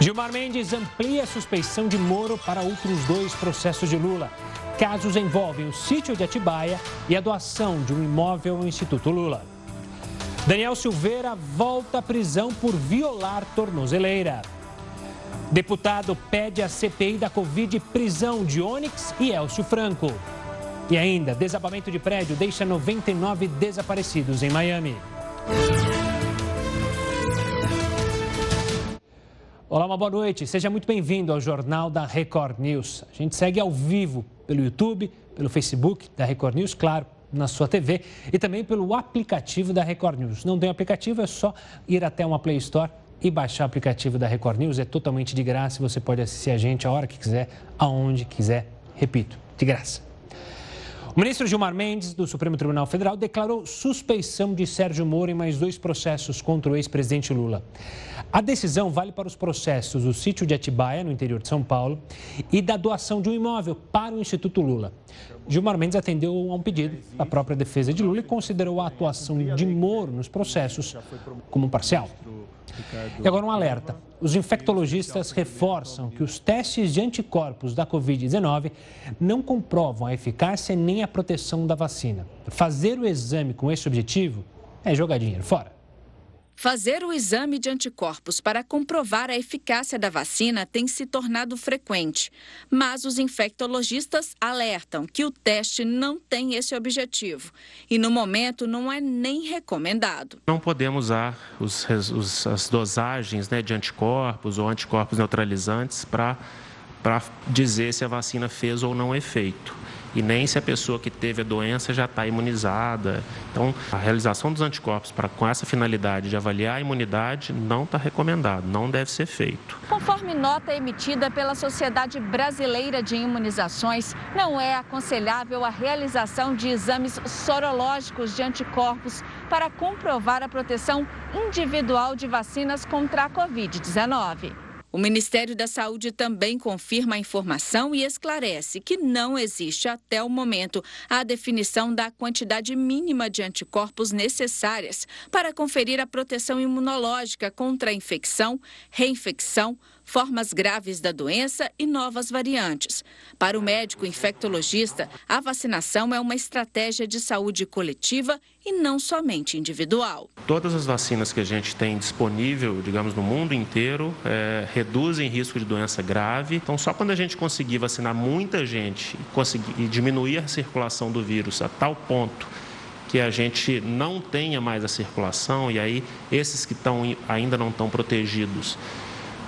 Gilmar Mendes amplia a suspeição de Moro para outros dois processos de Lula. Casos envolvem o sítio de Atibaia e a doação de um imóvel ao Instituto Lula. Daniel Silveira volta à prisão por violar tornozeleira. Deputado pede a CPI da Covid prisão de Onyx e Elcio Franco. E ainda, desabamento de prédio deixa 99 desaparecidos em Miami. Olá, uma boa noite. Seja muito bem-vindo ao Jornal da Record News. A gente segue ao vivo pelo YouTube, pelo Facebook da Record News, claro, na sua TV e também pelo aplicativo da Record News. Não tem aplicativo, é só ir até uma Play Store e baixar o aplicativo da Record News. É totalmente de graça você pode assistir a gente a hora que quiser, aonde quiser. Repito, de graça. O ministro Gilmar Mendes, do Supremo Tribunal Federal, declarou suspeição de Sérgio Moro em mais dois processos contra o ex-presidente Lula. A decisão vale para os processos do sítio de Atibaia, no interior de São Paulo, e da doação de um imóvel para o Instituto Lula. Gilmar Mendes atendeu a um pedido da própria defesa de Lula e considerou a atuação de Moro nos processos como parcial. E agora um alerta. Os infectologistas reforçam que os testes de anticorpos da Covid-19 não comprovam a eficácia nem a proteção da vacina. Fazer o exame com esse objetivo é jogar dinheiro fora. Fazer o exame de anticorpos para comprovar a eficácia da vacina tem se tornado frequente, mas os infectologistas alertam que o teste não tem esse objetivo e, no momento, não é nem recomendado. Não podemos usar os, os, as dosagens né, de anticorpos ou anticorpos neutralizantes para dizer se a vacina fez ou não efeito e nem se a pessoa que teve a doença já está imunizada. Então, a realização dos anticorpos para, com essa finalidade de avaliar a imunidade não está recomendado, não deve ser feito. Conforme nota emitida pela Sociedade Brasileira de Imunizações, não é aconselhável a realização de exames sorológicos de anticorpos para comprovar a proteção individual de vacinas contra a Covid-19. O Ministério da Saúde também confirma a informação e esclarece que não existe até o momento a definição da quantidade mínima de anticorpos necessárias para conferir a proteção imunológica contra a infecção, reinfecção, formas graves da doença e novas variantes. Para o médico infectologista, a vacinação é uma estratégia de saúde coletiva e não somente individual. Todas as vacinas que a gente tem disponível, digamos, no mundo inteiro, é, reduzem risco de doença grave. Então, só quando a gente conseguir vacinar muita gente e, conseguir, diminuir a circulação do vírus a tal ponto que a gente não tenha mais a circulação, e aí esses que estão, ainda não estão protegidos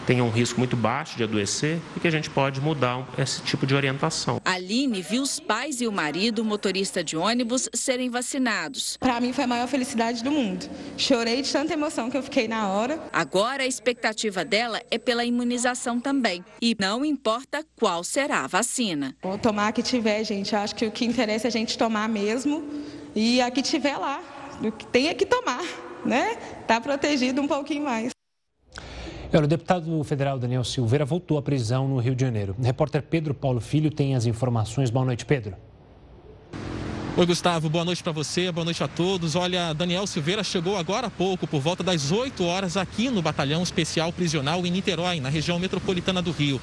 tenha um risco muito baixo de adoecer e que a gente pode mudar esse tipo de orientação. Aline viu os pais e o marido, motorista de ônibus, serem vacinados. Para mim foi a maior felicidade do mundo. Chorei de tanta emoção que eu fiquei na hora. Agora a expectativa dela é pela imunização também. E não importa qual será a vacina. Vou tomar a que tiver, gente. Acho que o que interessa é a gente tomar mesmo. E a que tiver lá. O que tem é que tomar, né? Tá protegido um pouquinho mais. O deputado federal Daniel Silveira voltou à prisão no Rio de Janeiro. O repórter Pedro Paulo Filho tem as informações. Boa noite, Pedro. Oi, Gustavo, boa noite para você, boa noite a todos. Olha, Daniel Silveira chegou agora há pouco, por volta das 8 horas, aqui no Batalhão Especial Prisional em Niterói, na região metropolitana do Rio.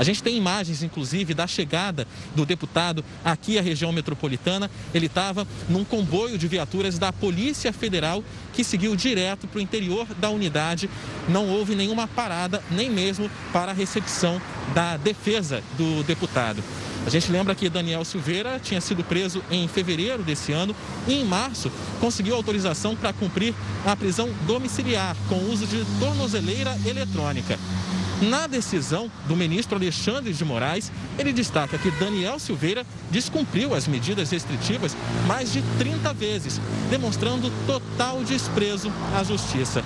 A gente tem imagens, inclusive, da chegada do deputado aqui à região metropolitana. Ele estava num comboio de viaturas da Polícia Federal que seguiu direto para o interior da unidade. Não houve nenhuma parada, nem mesmo para a recepção da defesa do deputado. A gente lembra que Daniel Silveira tinha sido preso em fevereiro desse ano e em março conseguiu autorização para cumprir a prisão domiciliar com uso de tornozeleira eletrônica. Na decisão do ministro Alexandre de Moraes, ele destaca que Daniel Silveira descumpriu as medidas restritivas mais de 30 vezes, demonstrando total desprezo à justiça.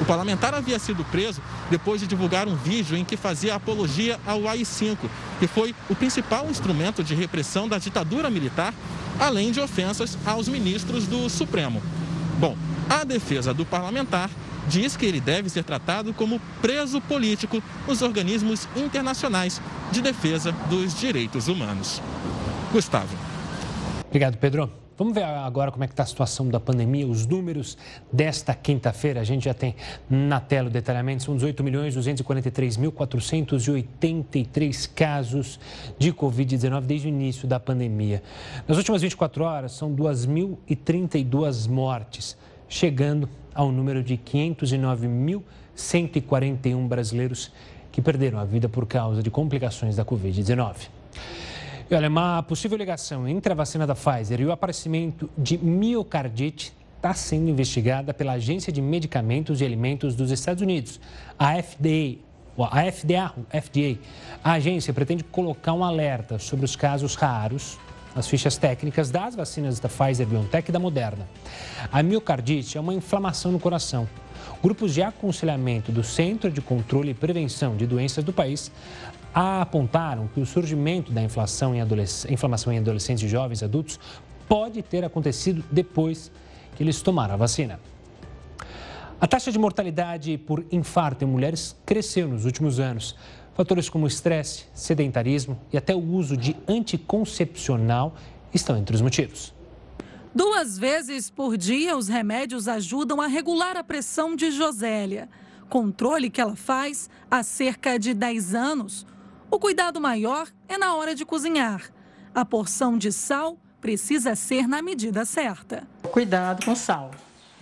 O parlamentar havia sido preso depois de divulgar um vídeo em que fazia apologia ao AI-5, que foi o principal instrumento de repressão da ditadura militar, além de ofensas aos ministros do Supremo. Bom, a defesa do parlamentar diz que ele deve ser tratado como preso político nos organismos internacionais de defesa dos direitos humanos. Gustavo. Obrigado, Pedro. Vamos ver agora como é que está a situação da pandemia, os números desta quinta-feira. A gente já tem na tela o detalhamento, são 18 milhões 243.483 casos de Covid-19 desde o início da pandemia. Nas últimas 24 horas, são 2.032 mortes, chegando ao número de 509.141 brasileiros que perderam a vida por causa de complicações da Covid-19. E olha, uma possível ligação entre a vacina da Pfizer e o aparecimento de miocardite está sendo investigada pela Agência de Medicamentos e Alimentos dos Estados Unidos, a FDA. A FDA, FDA. A agência pretende colocar um alerta sobre os casos raros nas fichas técnicas das vacinas da Pfizer, BioNTech e da Moderna. A miocardite é uma inflamação no coração. Grupos de aconselhamento do Centro de Controle e Prevenção de Doenças do país apontaram que o surgimento da inflação em inflamação em adolescentes e jovens adultos pode ter acontecido depois que eles tomaram a vacina. A taxa de mortalidade por infarto em mulheres cresceu nos últimos anos. Fatores como estresse, sedentarismo e até o uso de anticoncepcional estão entre os motivos. Duas vezes por dia, os remédios ajudam a regular a pressão de Josélia. Controle que ela faz há cerca de 10 anos. O cuidado maior é na hora de cozinhar. A porção de sal precisa ser na medida certa. Cuidado com sal.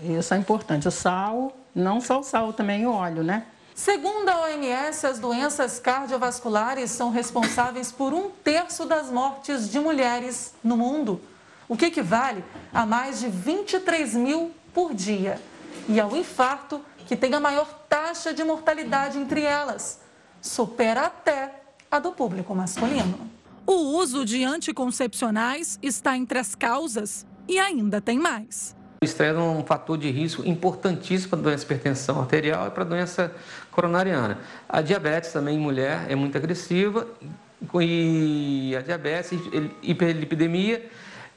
Isso é importante. O sal, não só o sal, também o óleo, né? Segundo a OMS, as doenças cardiovasculares são responsáveis por um terço das mortes de mulheres no mundo, o que equivale a mais de 23 mil por dia. E ao infarto, que tem a maior taxa de mortalidade entre elas, supera até a do público masculino. O uso de anticoncepcionais está entre as causas e ainda tem mais. O estresse é um fator de risco importantíssimo para a doença hipertensão arterial e para a doença coronariana. A diabetes também em mulher é muito agressiva e a diabetes, hiperlipidemia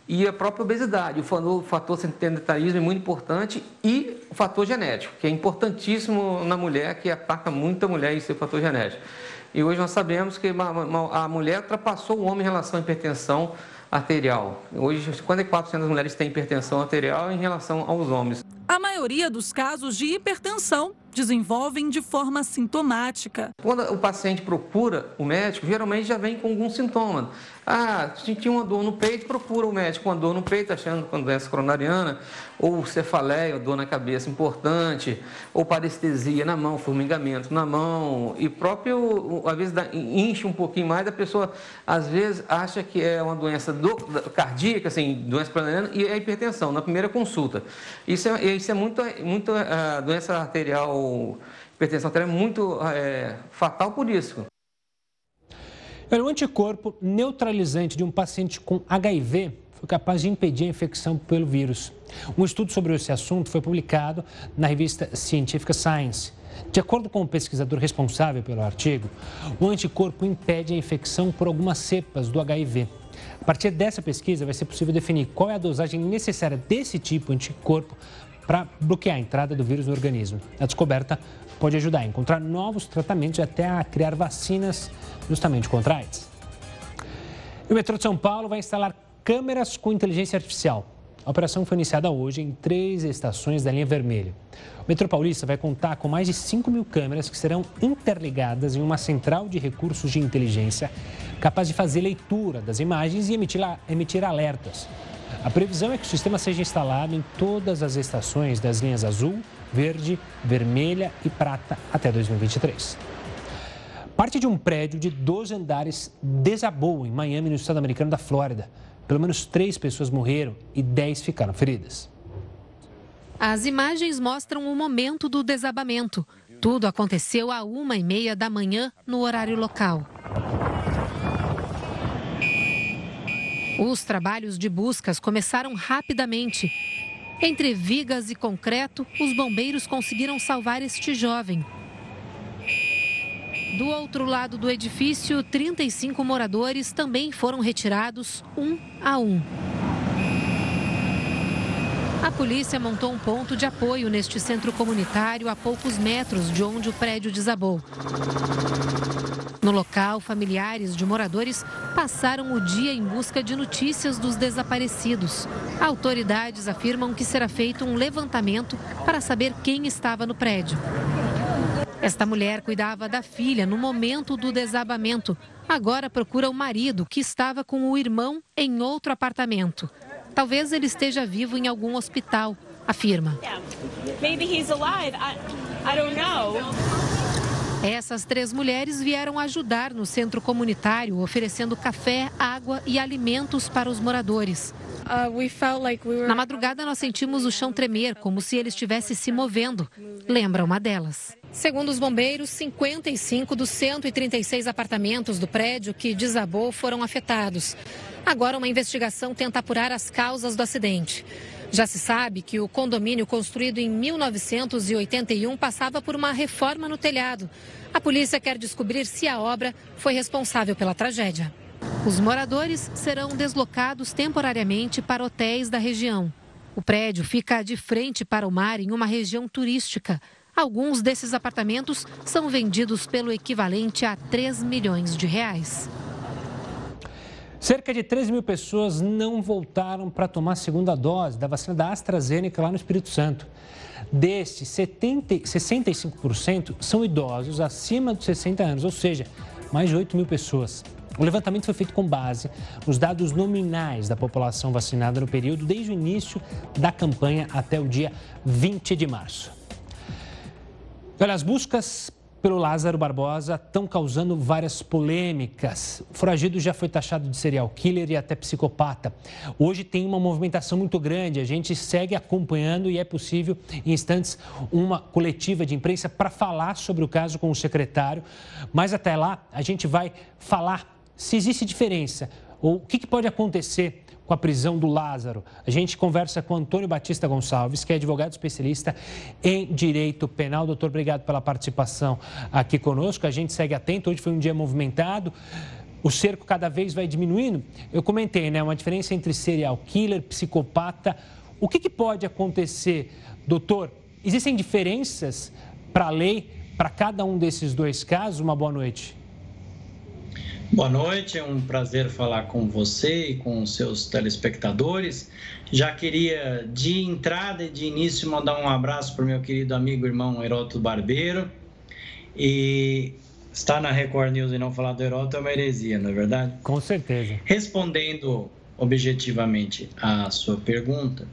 e a própria obesidade. O fator sedentarismo é muito importante e o fator genético, que é importantíssimo na mulher, que ataca muito a mulher em seu fator genético. E hoje nós sabemos que a mulher ultrapassou o homem em relação à hipertensão arterial. Hoje, 54% das mulheres têm hipertensão arterial em relação aos homens. A maioria dos casos de hipertensão desenvolvem de forma sintomática. Quando o paciente procura o médico, geralmente já vem com algum sintoma. Ah, tinha uma dor no peito, procura o médico com uma dor no peito, achando que é doença coronariana, ou cefaleia, dor na cabeça importante, ou parestesia na mão, formigamento na mão, e próprio, às vezes, enche um pouquinho mais, a pessoa, às vezes, acha que é uma doença do, cardíaca, assim, doença coronariana, e é hipertensão, na primeira consulta. Isso é, isso é muito, muito uh, doença arterial, hipertensão arterial é muito é, fatal por isso. O anticorpo neutralizante de um paciente com HIV foi capaz de impedir a infecção pelo vírus. Um estudo sobre esse assunto foi publicado na revista científica Science. De acordo com o pesquisador responsável pelo artigo, o anticorpo impede a infecção por algumas cepas do HIV. A partir dessa pesquisa, vai ser possível definir qual é a dosagem necessária desse tipo de anticorpo para bloquear a entrada do vírus no organismo. A descoberta pode ajudar a encontrar novos tratamentos e até a criar vacinas justamente contra a AIDS. E o metrô de São Paulo vai instalar câmeras com inteligência artificial. A operação foi iniciada hoje em três estações da linha vermelha. O metrô paulista vai contar com mais de 5 mil câmeras que serão interligadas em uma central de recursos de inteligência capaz de fazer leitura das imagens e emitir, emitir alertas. A previsão é que o sistema seja instalado em todas as estações das linhas azul, verde, vermelha e prata até 2023. Parte de um prédio de 12 andares desabou em Miami, no estado americano da Flórida. Pelo menos três pessoas morreram e dez ficaram feridas. As imagens mostram o momento do desabamento. Tudo aconteceu a uma e meia da manhã no horário local. Os trabalhos de buscas começaram rapidamente. Entre vigas e concreto, os bombeiros conseguiram salvar este jovem. Do outro lado do edifício, 35 moradores também foram retirados, um a um. A polícia montou um ponto de apoio neste centro comunitário a poucos metros de onde o prédio desabou. No local, familiares de moradores passaram o dia em busca de notícias dos desaparecidos. Autoridades afirmam que será feito um levantamento para saber quem estava no prédio. Esta mulher cuidava da filha no momento do desabamento. Agora procura o marido, que estava com o irmão em outro apartamento. Talvez ele esteja vivo em algum hospital, afirma. Maybe he's alive. I, I don't know. Essas três mulheres vieram ajudar no centro comunitário, oferecendo café, água e alimentos para os moradores. Uh, Na madrugada, nós sentimos o chão tremer, como se ele estivesse se movendo. Lembra uma delas. Segundo os bombeiros, 55 dos 136 apartamentos do prédio que desabou foram afetados. Agora, uma investigação tenta apurar as causas do acidente. Já se sabe que o condomínio construído em 1981 passava por uma reforma no telhado. A polícia quer descobrir se a obra foi responsável pela tragédia. Os moradores serão deslocados temporariamente para hotéis da região. O prédio fica de frente para o mar em uma região turística. Alguns desses apartamentos são vendidos pelo equivalente a 3 milhões de reais. Cerca de 13 mil pessoas não voltaram para tomar a segunda dose da vacina da AstraZeneca lá no Espírito Santo. Destes, 70, 65% são idosos acima dos 60 anos, ou seja, mais de 8 mil pessoas. O levantamento foi feito com base nos dados nominais da população vacinada no período desde o início da campanha até o dia 20 de março. Olha, as buscas pelo Lázaro Barbosa estão causando várias polêmicas. O foragido já foi taxado de serial killer e até psicopata. Hoje tem uma movimentação muito grande, a gente segue acompanhando e é possível, em instantes, uma coletiva de imprensa para falar sobre o caso com o secretário. Mas até lá, a gente vai falar se existe diferença ou o que, pode acontecer com a prisão do Lázaro. A gente conversa com Antônio Batista Gonçalves, que é advogado especialista em direito penal. Doutor, obrigado pela participação aqui conosco. A gente segue atento. Hoje foi um dia movimentado. O cerco cada vez vai diminuindo. Eu comentei, né? Uma diferença entre serial killer, psicopata. O que, que pode acontecer, doutor? Existem diferenças para a lei para cada um desses dois casos? Uma boa noite. Boa noite, é um prazer falar com você e com os seus telespectadores. Já queria, de entrada e de início, mandar um abraço para o meu querido amigo irmão Heroto Barbeiro. E estar na Record News e não falar do Heroto é uma heresia, não é verdade? Com certeza. Respondendo objetivamente à sua pergunta,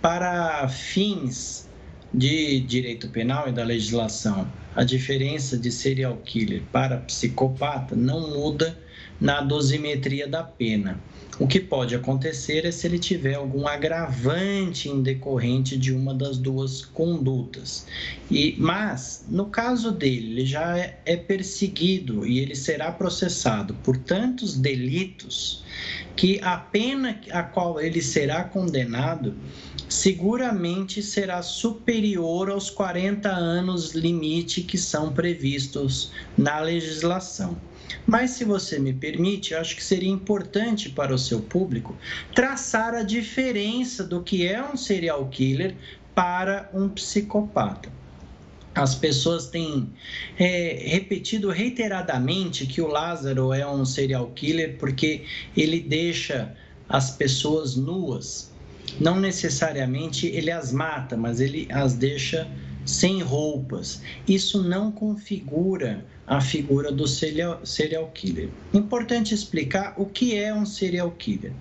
para fins de direito penal e da legislação, a diferença de serial killer para psicopata não muda na dosimetria da pena. O que pode acontecer é se ele tiver algum agravante em decorrente de uma das duas condutas. E, mas, no caso dele, ele já é, é perseguido e ele será processado por tantos delitos que a pena a qual ele será condenado seguramente será superior aos 40 anos limite que são previstos na legislação. Mas, se você me permite, acho que seria importante para o seu público traçar a diferença do que é um serial killer para um psicopata. As pessoas têm é, repetido reiteradamente que o Lázaro é um serial killer porque ele deixa as pessoas nuas não necessariamente ele as mata, mas ele as deixa sem roupas. Isso não configura a figura do serial, killer. Importante explicar o que é um serial killer.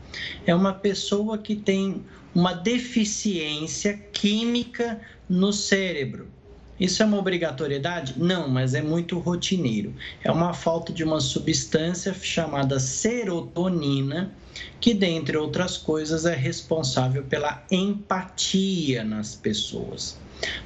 É uma pessoa que tem uma deficiência química no cérebro. Isso é uma obrigatoriedade? Não, mas é muito rotineiro. É uma falta de uma substância chamada serotonina que, dentre outras coisas, é responsável pela empatia nas pessoas.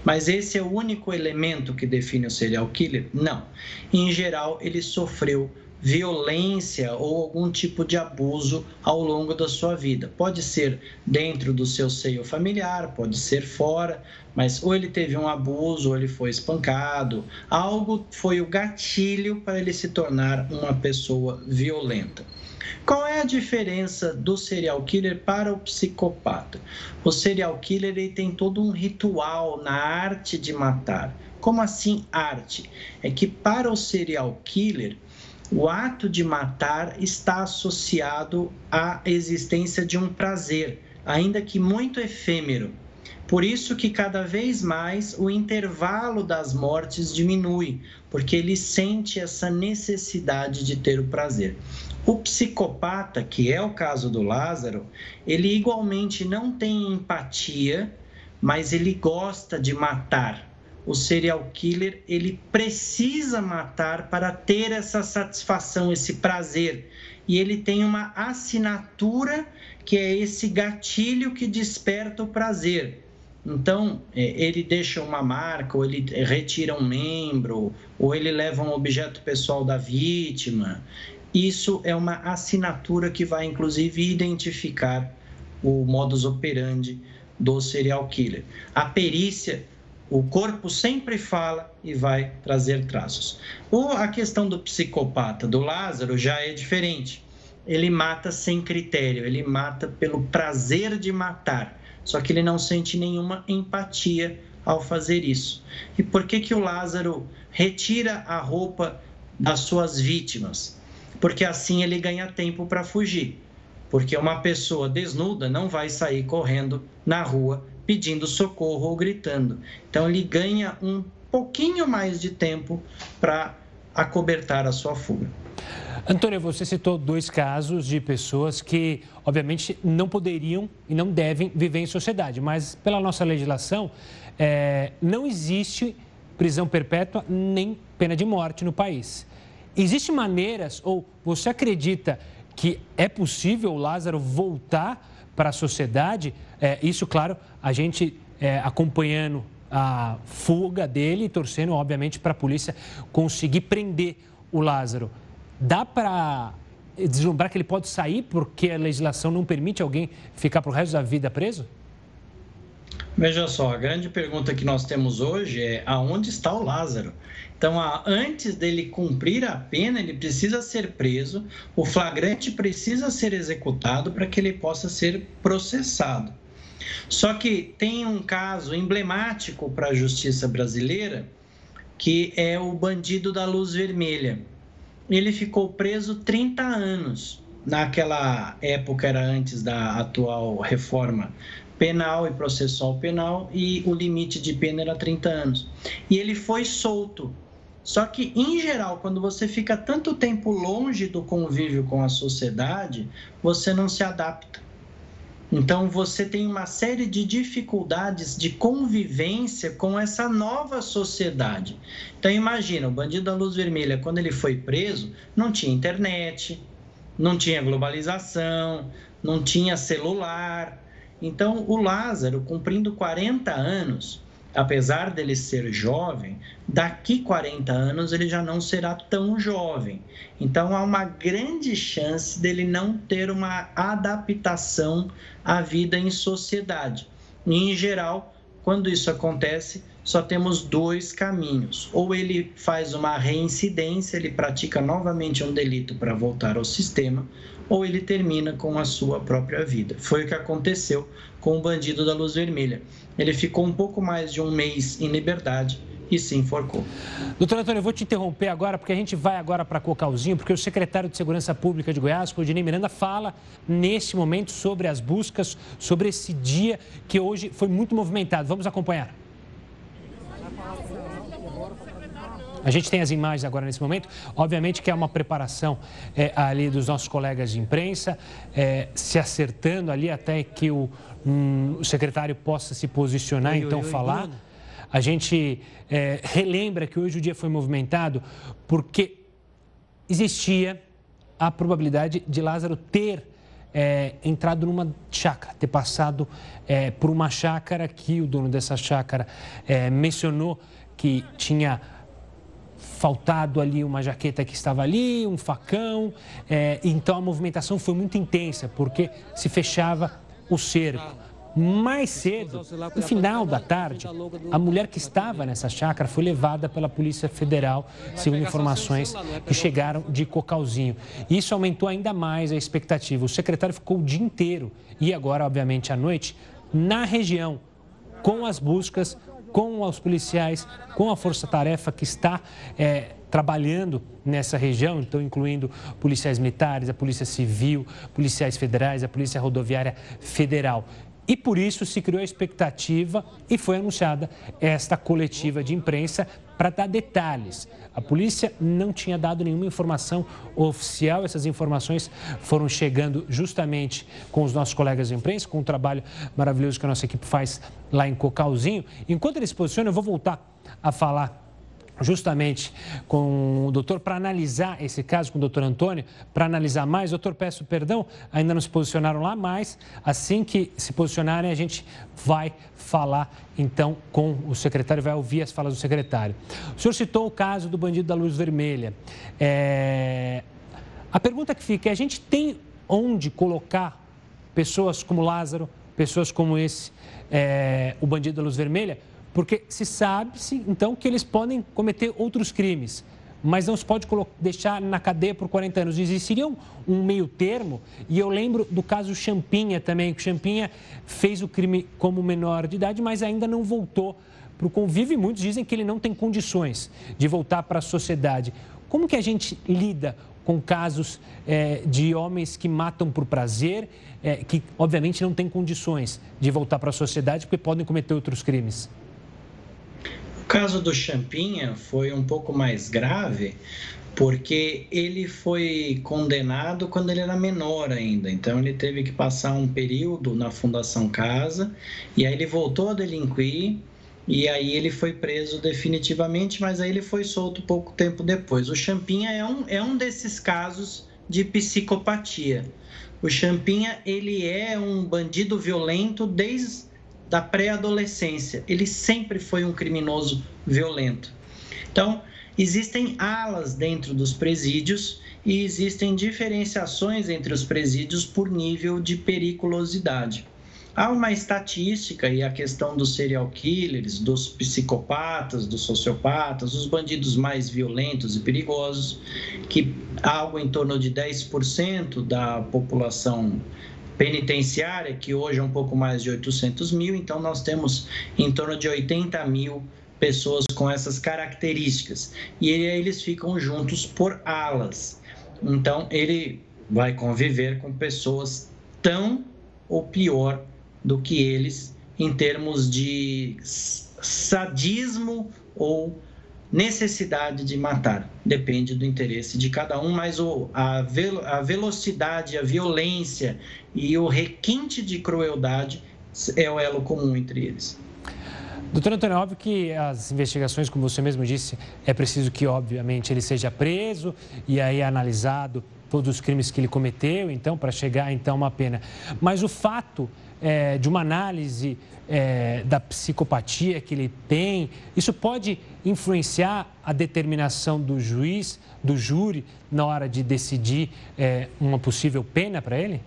Mas esse é o único elemento que define o serial killer? Não. Em geral, ele sofreu violência ou algum tipo de abuso ao longo da sua vida. Pode ser dentro do seu seio familiar, pode ser fora, mas ou ele teve um abuso, ou ele foi espancado, algo foi o gatilho para ele se tornar uma pessoa violenta. Qual é a diferença do serial killer para o psicopata? O serial killer ele tem todo um ritual na arte de matar. Como assim arte? É que para o serial killer o ato de matar está associado à existência de um prazer, ainda que muito efêmero. Por isso que cada vez mais o intervalo das mortes diminui, porque ele sente essa necessidade de ter o prazer. O psicopata, que é o caso do Lázaro, ele igualmente não tem empatia, mas ele gosta de matar. O serial killer, ele precisa matar para ter essa satisfação, esse prazer. E ele tem uma assinatura que é esse gatilho que desperta o prazer. Então, é, ele deixa uma marca, ou ele retira um membro, ou ele leva um objeto pessoal da vítima. Isso é uma assinatura que vai, inclusive, identificar o modus operandi do serial killer. A perícia, o corpo sempre fala e vai trazer traços. Ou a questão do psicopata, do Lázaro, já é diferente. Ele mata sem critério, ele mata pelo prazer de matar, só que ele não sente nenhuma empatia ao fazer isso. E por que que o Lázaro retira a roupa das suas vítimas? porque assim ele ganha tempo para fugir. Porque uma pessoa desnuda não vai sair correndo na rua pedindo socorro ou gritando. Então ele ganha um pouquinho mais de tempo para acobertar a sua fuga. Antônia, você citou dois casos de pessoas que, obviamente, não poderiam e não devem viver em sociedade, mas pela nossa legislação, é, não existe prisão perpétua nem pena de morte no país. Existem maneiras, ou você acredita que é possível o Lázaro voltar para a sociedade? É, isso, claro, a gente é, acompanhando a fuga dele e torcendo, obviamente, para a polícia conseguir prender o Lázaro. Dá para deslumbrar que ele pode sair porque a legislação não permite alguém ficar para o resto da vida preso? Veja só, a grande pergunta que nós temos hoje é aonde está o Lázaro? Então, antes dele cumprir a pena, ele precisa ser preso, o flagrante precisa ser executado para que ele possa ser processado. Só que tem um caso emblemático para a justiça brasileira, que é o bandido da luz vermelha. Ele ficou preso 30 anos. Naquela época era antes da atual reforma penal e processual penal e o limite de pena era 30 anos. E ele foi solto. Só que, em geral, quando você fica tanto tempo longe do convívio com a sociedade, você não se adapta. Então, você tem uma série de dificuldades de convivência com essa nova sociedade. Então, imagina, o bandido da luz vermelha, quando ele foi preso, não tinha internet, não tinha globalização, não tinha celular, então, o Lázaro, cumprindo 40 anos, apesar dele ser jovem, daqui 40 anos ele já não será tão jovem. Então há uma grande chance dele não ter uma adaptação à vida em sociedade. E, em geral, quando isso acontece, só temos dois caminhos. Ou ele faz uma reincidência, ele pratica novamente um delito para voltar ao sistema, ou ele termina com a sua própria vida. Foi o que aconteceu com o bandido da luz vermelha. Ele ficou um pouco mais de um mês em liberdade e se enforcou. Doutor Antônio, eu vou te interromper agora, porque a gente vai agora para Cocalzinho, porque o secretário de Segurança Pública de Goiás, Rodinei Miranda, fala nesse momento sobre as buscas, sobre esse dia que hoje foi muito movimentado. Vamos acompanhar. A gente tem as imagens agora nesse momento. Obviamente que é uma preparação é, ali dos nossos colegas de imprensa, é, se acertando ali até que o, um, o secretário possa se posicionar, oi, então oi, falar. Oi, a gente é, relembra que hoje o dia foi movimentado porque existia a probabilidade de Lázaro ter é, entrado numa chácara, ter passado é, por uma chácara que o dono dessa chácara é, mencionou que tinha faltado ali uma jaqueta que estava ali, um facão. É, então a movimentação foi muito intensa, porque se fechava o cerco. Mais cedo, no final da tarde, a mulher que estava nessa chácara foi levada pela Polícia Federal, segundo informações que chegaram de Cocalzinho. Isso aumentou ainda mais a expectativa. O secretário ficou o dia inteiro e agora, obviamente, à noite, na região, com as buscas com os policiais, com a força-tarefa que está é, trabalhando nessa região, então incluindo policiais militares, a Polícia Civil, policiais federais, a Polícia Rodoviária Federal. E por isso se criou a expectativa e foi anunciada esta coletiva de imprensa para dar detalhes. A polícia não tinha dado nenhuma informação oficial, essas informações foram chegando justamente com os nossos colegas de imprensa, com o trabalho maravilhoso que a nossa equipe faz lá em Cocalzinho. Enquanto eles se posicionam, eu vou voltar a falar justamente com o doutor para analisar esse caso com o doutor Antônio, para analisar mais. Doutor, peço perdão, ainda não se posicionaram lá, mas assim que se posicionarem, a gente vai falar então com o secretário, vai ouvir as falas do secretário. O senhor citou o caso do bandido da luz vermelha. É... A pergunta que fica é: a gente tem onde colocar pessoas como Lázaro, pessoas como esse, é... o bandido da luz vermelha? Porque se sabe-se, então, que eles podem cometer outros crimes, mas não se pode deixar na cadeia por 40 anos. Existiria um, meio termo, e eu lembro do caso Champinha também, que Champinha fez o crime como menor de idade, mas ainda não voltou para o convívio e muitos dizem que ele não tem condições de voltar para a sociedade. Como que a gente lida com casos é, de homens que matam por prazer, é, que obviamente não têm condições de voltar para a sociedade porque podem cometer outros crimes? O caso do Champinha foi um pouco mais grave, porque ele foi condenado quando ele era menor ainda. Então ele teve que passar um período na Fundação Casa e aí ele voltou a delinquir e aí ele foi preso definitivamente, mas aí ele foi solto pouco tempo depois. O Champinha é um, é um desses casos de psicopatia. O Champinha ele é um bandido violento desde da pré-adolescência. Ele sempre foi um criminoso violento. Então, existem alas dentro dos presídios e existem diferenciações entre os presídios por nível de periculosidade. Há uma estatística e a questão dos serial killers, dos psicopatas, dos sociopatas, os bandidos mais violentos e perigosos, que algo em torno de 10% da população penitenciária, que hoje é um pouco mais de 800 mil, então nós temos em torno de 80 mil pessoas com essas características. E eles ficam juntos por alas. Então ele vai conviver com pessoas tão ou pior do que eles em termos de sadismo ou necessidade de matar. Depende do interesse de cada um, mas o, a, velo, a velocidade, a violência e o requinte de crueldade é o elo comum entre eles. Doutor Antônio, é óbvio que as investigações, como você mesmo disse, é preciso que, obviamente, ele seja preso e aí analisado todos os crimes que ele cometeu, então, para chegar, então, a uma pena. Mas o fato é, de uma análise é, da psicopatia que ele tem, isso pode influenciar a determinação do juiz, do júri, na hora de decidir é, uma possível pena para ele?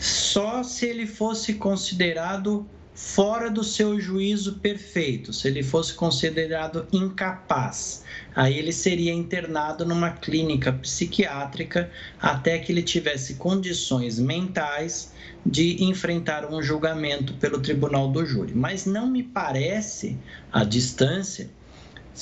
Só se ele fosse considerado fora do seu juízo perfeito, se ele fosse considerado incapaz. Aí ele seria internado numa clínica psiquiátrica até que ele tivesse condições mentais de enfrentar um julgamento pelo tribunal do júri. Mas não me parece, à distância,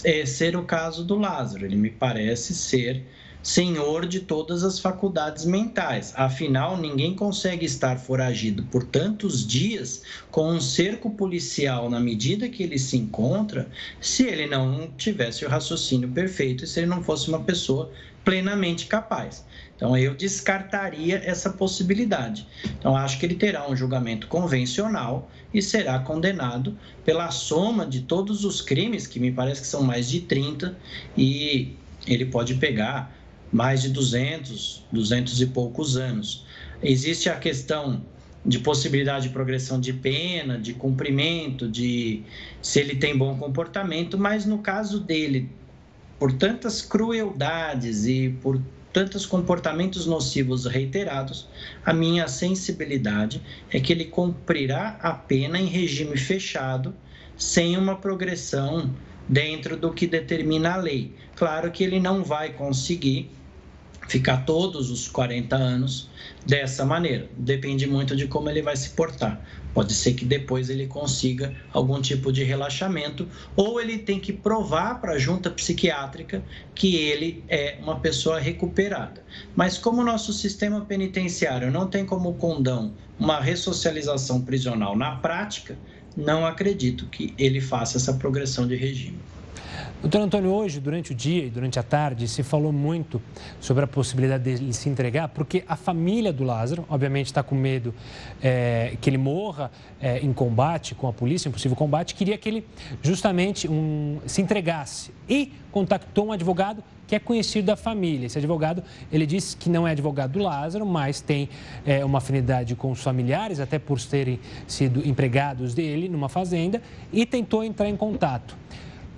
é, ser o caso do Lázaro. Ele me parece ser senhor de todas as faculdades mentais. Afinal, ninguém consegue estar foragido por tantos dias com um cerco policial na medida que ele se encontra, se ele não tivesse o raciocínio perfeito e se ele não fosse uma pessoa plenamente capaz. Então, eu descartaria essa possibilidade. Então, acho que ele terá um julgamento convencional e será condenado pela soma de todos os crimes, que me parece que são mais de 30, e ele pode pegar mais de 200, 200 e poucos anos. Existe a questão de possibilidade de progressão de pena, de cumprimento, de se ele tem bom comportamento, mas no caso dele, por tantas crueldades e por tantos comportamentos nocivos reiterados, a minha sensibilidade é que ele cumprirá a pena em regime fechado, sem uma progressão dentro do que determina a lei. Claro que ele não vai conseguir ficar todos os 40 anos dessa maneira. Depende muito de como ele vai se portar. Pode ser que depois ele consiga algum tipo de relaxamento, ou ele tem que provar para a junta psiquiátrica que ele é uma pessoa recuperada. Mas como o nosso sistema penitenciário não tem como condão uma ressocialização prisional na prática, não acredito que ele faça essa progressão de regime. Doutor Antônio, hoje, durante o dia e durante a tarde, se falou muito sobre a possibilidade dele se entregar, porque a família do Lázaro, obviamente, está com medo é, que ele morra é, em combate com a polícia, em possível combate, queria que ele justamente um, se entregasse e contactou um advogado que é conhecido da família. Esse advogado, ele disse que não é advogado do Lázaro, mas tem é, uma afinidade com os familiares, até por terem sido empregados dele numa fazenda, e tentou entrar em contato.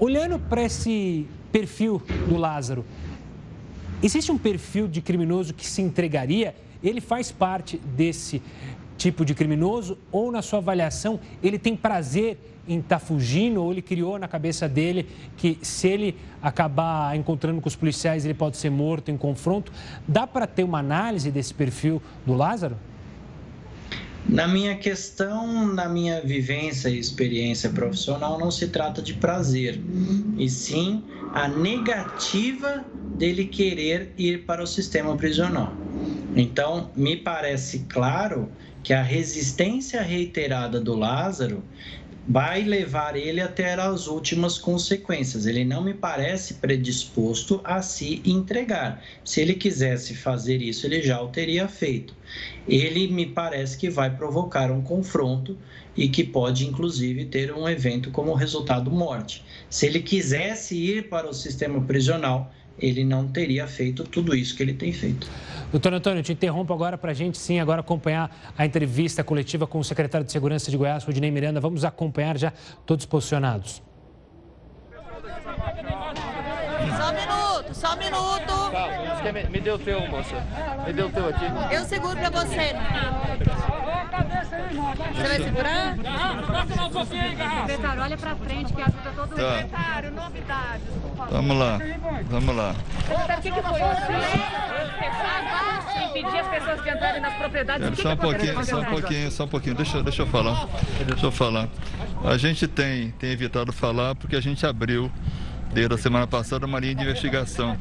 Olhando para esse perfil do Lázaro, existe um perfil de criminoso que se entregaria? Ele faz parte desse tipo de criminoso ou, na sua avaliação, ele tem prazer em estar tá fugindo ou ele criou na cabeça dele que se ele acabar encontrando com os policiais ele pode ser morto em confronto? Dá para ter uma análise desse perfil do Lázaro? Na minha questão, na minha vivência e experiência profissional, não se trata de prazer, e sim a negativa dele querer ir para o sistema prisional. Então, me parece claro que a resistência reiterada do Lázaro vai levar ele até as últimas consequências. Ele não me parece predisposto a se entregar. Se ele quisesse fazer isso, ele já o teria feito. Ele me parece que vai provocar um confronto e que pode, inclusive, ter um evento como resultado morte. Se ele quisesse ir para o sistema prisional, ele não teria feito tudo isso que ele tem feito. Doutor Antônio, te interrompo agora para a gente, sim, agora acompanhar a entrevista coletiva com o secretário de Segurança de Goiás, Rodinei Miranda. Vamos acompanhar já todos posicionados. Só um minuto. Tá, me, me dê o teu, moça. Me dê o teu aqui. Eu seguro para você. Você vai segurar? Secretário, olha pra frente que ajuda todo mundo. Tá. Secretário, novidades, por favor. Vamos lá, vamos lá. Secretário, o que, que foi isso? Impedir as pessoas de entrarem nas propriedades. É, só um pouquinho, só um pouquinho, só um pouquinho. Deixa, deixa eu falar. Deixa eu falar. A gente tem, tem evitado falar porque a gente abriu, desde a semana passada, uma linha de investigação.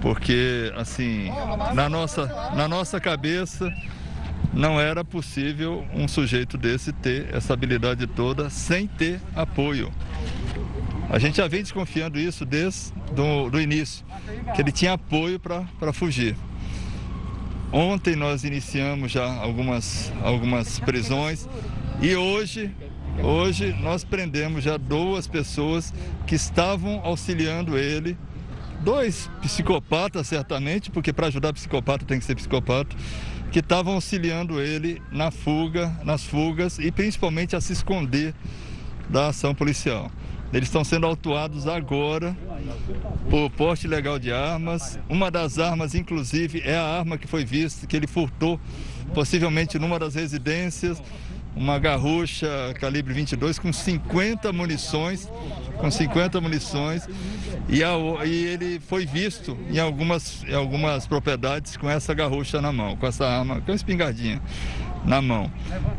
Porque, assim, na nossa, na nossa cabeça não era possível um sujeito desse ter essa habilidade toda sem ter apoio. A gente já vem desconfiando isso desde do, início, que ele tinha apoio para fugir. Ontem nós iniciamos já algumas, algumas prisões e hoje, hoje nós prendemos já duas pessoas que estavam auxiliando ele dois psicopatas certamente, porque para ajudar psicopata tem que ser psicopata, que estavam auxiliando ele na fuga, nas fugas e principalmente a se esconder da ação policial. Eles estão sendo autuados agora por porte ilegal de armas. Uma das armas, inclusive, é a arma que foi vista, que ele furtou, possivelmente numa das residências, uma garrucha calibre 22 com 50 munições, com 50 munições, e, a, e ele foi visto em algumas, em algumas propriedades com essa garrucha na mão, com essa arma, com uma espingardinha na mão.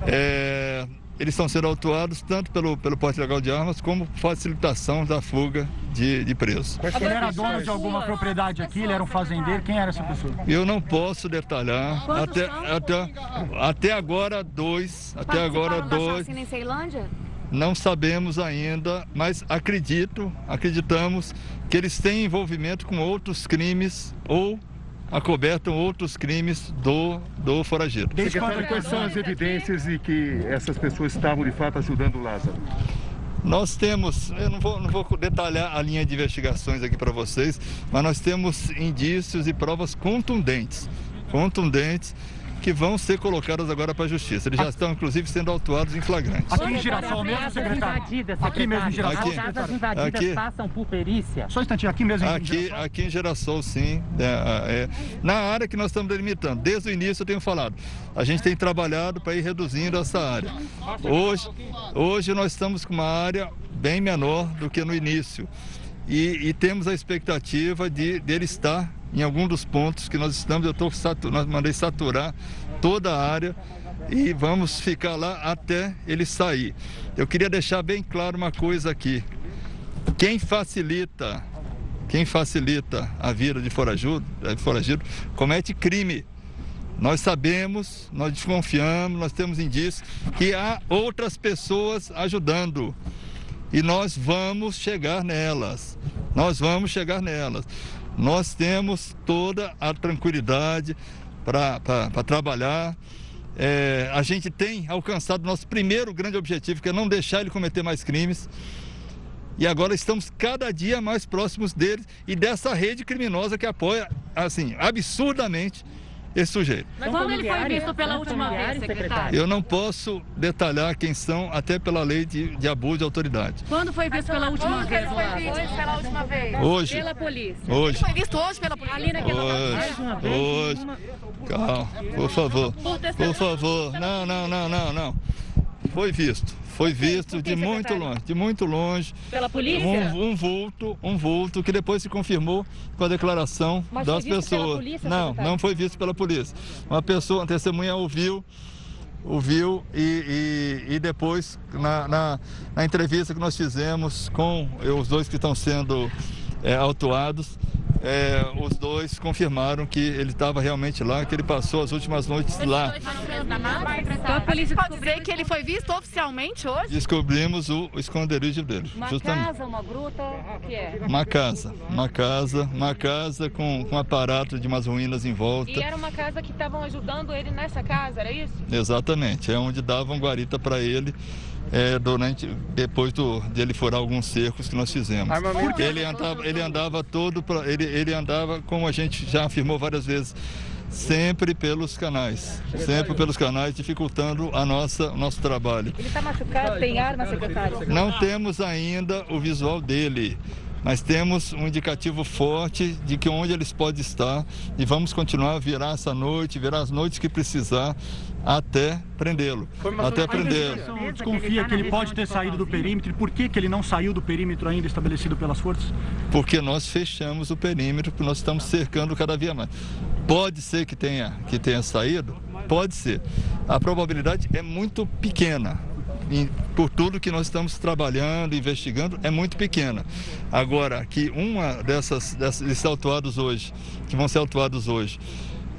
É, eles estão sendo autuados tanto pelo, pelo porte legal de armas como facilitação da fuga de, de presos. Ele era dono de alguma propriedade aqui? Ele era um fazendeiro? Quem era essa pessoa? Eu não posso detalhar. até, até, até agora, dois. Até agora, dois. em Ceilândia? Não sabemos ainda, mas acredito, acreditamos que eles têm envolvimento com outros crimes ou acobertam outros crimes do, do foragido. Secretário, quais são as evidências de que essas pessoas estavam de fato ajudando o Lázaro? Nós temos, eu não vou, não vou detalhar a linha de investigações aqui para vocês, mas nós temos indícios e provas contundentes, contundentes que vão ser colocadas agora para a justiça. Eles já estão, inclusive, sendo autuados em flagrante. Aqui em Girassol mesmo, secretário? Aqui mesmo em Girassol? As casas invadidas aqui, passam por perícia? Só um instantinho, aqui mesmo em aqui, Girassol? Aqui em Girassol, sim. É, é, na área que nós estamos delimitando. Desde o início eu tenho falado. A gente tem trabalhado para ir reduzindo essa área. Hoje, hoje nós estamos com uma área bem menor do que no início. E, e temos a expectativa de dele estar em algum dos pontos que nós estamos. Eu tô satu... nós mandei saturar toda a área e vamos ficar lá até ele sair. Eu queria deixar bem claro uma coisa aqui. Quem facilita, quem facilita a vida de foragido, foragido comete crime. Nós sabemos, nós desconfiamos, nós temos indícios que há outras pessoas ajudando. E nós vamos chegar nelas. Nós vamos chegar nelas. Nós temos toda a tranquilidade para trabalhar. É, a gente tem alcançado nosso primeiro grande objetivo, que é não deixar ele cometer mais crimes. E agora estamos cada dia mais próximos deles e dessa rede criminosa que apoia, assim, absurdamente esse sujeito. Mas quando ele foi visto pela última vez, secretário? Eu não posso detalhar quem são, até pela lei de, de abuso de autoridade. Quando foi visto pela última Quando vez? ele foi visto pela última vez? Hoje. Pela polícia. Hoje. Ele foi visto hoje pela polícia? Ali naquela Hoje, hoje. Calma, por favor. Por favor. Não, não, não, não, não. Foi visto. Foi visto de muito longe, de muito longe. Pela polícia? Um, um vulto, um vulto que depois se confirmou com a declaração Mas das foi visto pela pessoas. polícia, não, secretário? não foi visto pela polícia. Uma pessoa, uma testemunha ouviu, ouviu e, e, e depois na, na, na entrevista que nós fizemos com os dois que estão sendo é, autuados, é, os dois confirmaram que ele estava realmente lá, que ele passou as últimas noites lá. Então a polícia pode dizer que ele foi visto oficialmente hoje? Descobrimos o esconderijo dele, Uma justamente. casa, uma gruta, o que é? Uma casa, uma casa, uma casa com, com aparato de umas ruínas em volta. E era uma casa que estavam ajudando ele nessa casa, era isso? Exatamente, é onde davam guarita para ele é, durante depois do, dele furar alguns cercos que nós fizemos. Ele andava, ele andava todo, pra, ele, ele andava como a gente já afirmou várias vezes, sempre pelos canais, sempre pelos canais, dificultando a nossa, o nosso trabalho. Ele está machucado, tem arma, secretário? Não temos ainda o visual dele, mas temos um indicativo forte de que onde eles podem estar e vamos continuar a virar essa noite, virar as noites que precisar até prendê-lo, até prendê-lo. desconfia que ele pode ter saído do perímetro. E por que, que ele não saiu do perímetro ainda estabelecido pelas forças? Porque nós fechamos o perímetro, porque nós estamos cercando cada vez mais. Pode ser que tenha, que tenha saído? Pode ser. A probabilidade é muito pequena. E por tudo que nós estamos trabalhando, investigando, é muito pequena. Agora, que uma dessas, dessas esses autuados hoje, que vão ser autuados hoje,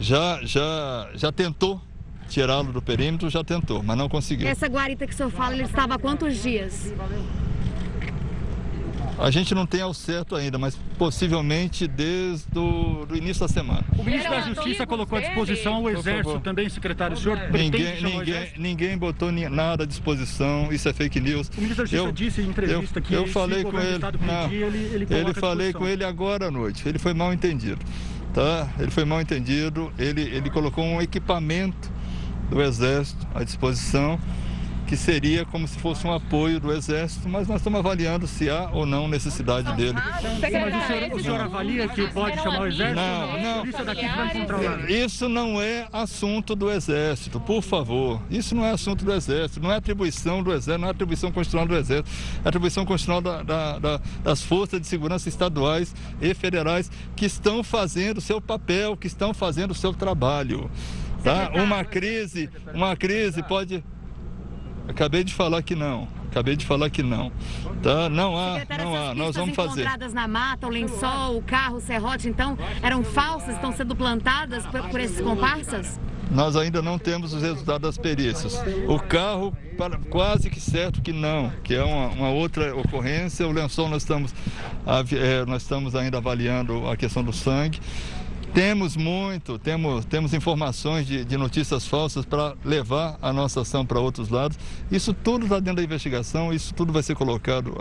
já, já, já tentou tirá-lo do perímetro, já tentou, mas não conseguiu. Essa guarita que o senhor fala, ele estava há quantos dias? A gente não tem ao certo ainda, mas possivelmente desde o do início da semana. O ministro da Justiça colocou à disposição o Exército também, secretário. O senhor pretende Ninguém, ninguém, ninguém botou nada à disposição, isso é fake news. O ministro da Justiça disse em entrevista eu, que eu falei o com ele, não, pedir, ele- ele à falei com ele agora à noite, ele foi mal entendido, tá? Ele foi mal entendido, ele, ele colocou um equipamento do Exército à disposição, que seria como se fosse um apoio do Exército, mas nós estamos avaliando se há ou não necessidade dele. Mas o senhor, o senhor avalia que pode chamar o Exército? Não, não. daqui vai lá. Isso não é assunto do Exército, por favor. Isso não é assunto do Exército, não é atribuição do Exército, não é atribuição constitucional do Exército, é atribuição constitucional da- da- da- das forças de segurança estaduais e federais que estão fazendo o seu papel, que estão fazendo o seu trabalho. Tá? Uma crise, uma crise pode. Acabei de falar que não. Acabei de falar que não. Tá? Não há, não há. Nós vamos fazer. encontradas na mata, o lençol, o carro, o serrote, então, eram falsas, estão sendo plantadas por, por esses comparsas? Nós ainda não temos os resultados das perícias. O carro, para- quase que certo que não, que é uma, uma outra ocorrência. O lençol nós estamos, eh, nós estamos ainda avaliando a questão do sangue. Temos muito, temos, temos informações de, de notícias falsas para levar a nossa ação para outros lados. Isso tudo está dentro da investigação, isso tudo vai ser colocado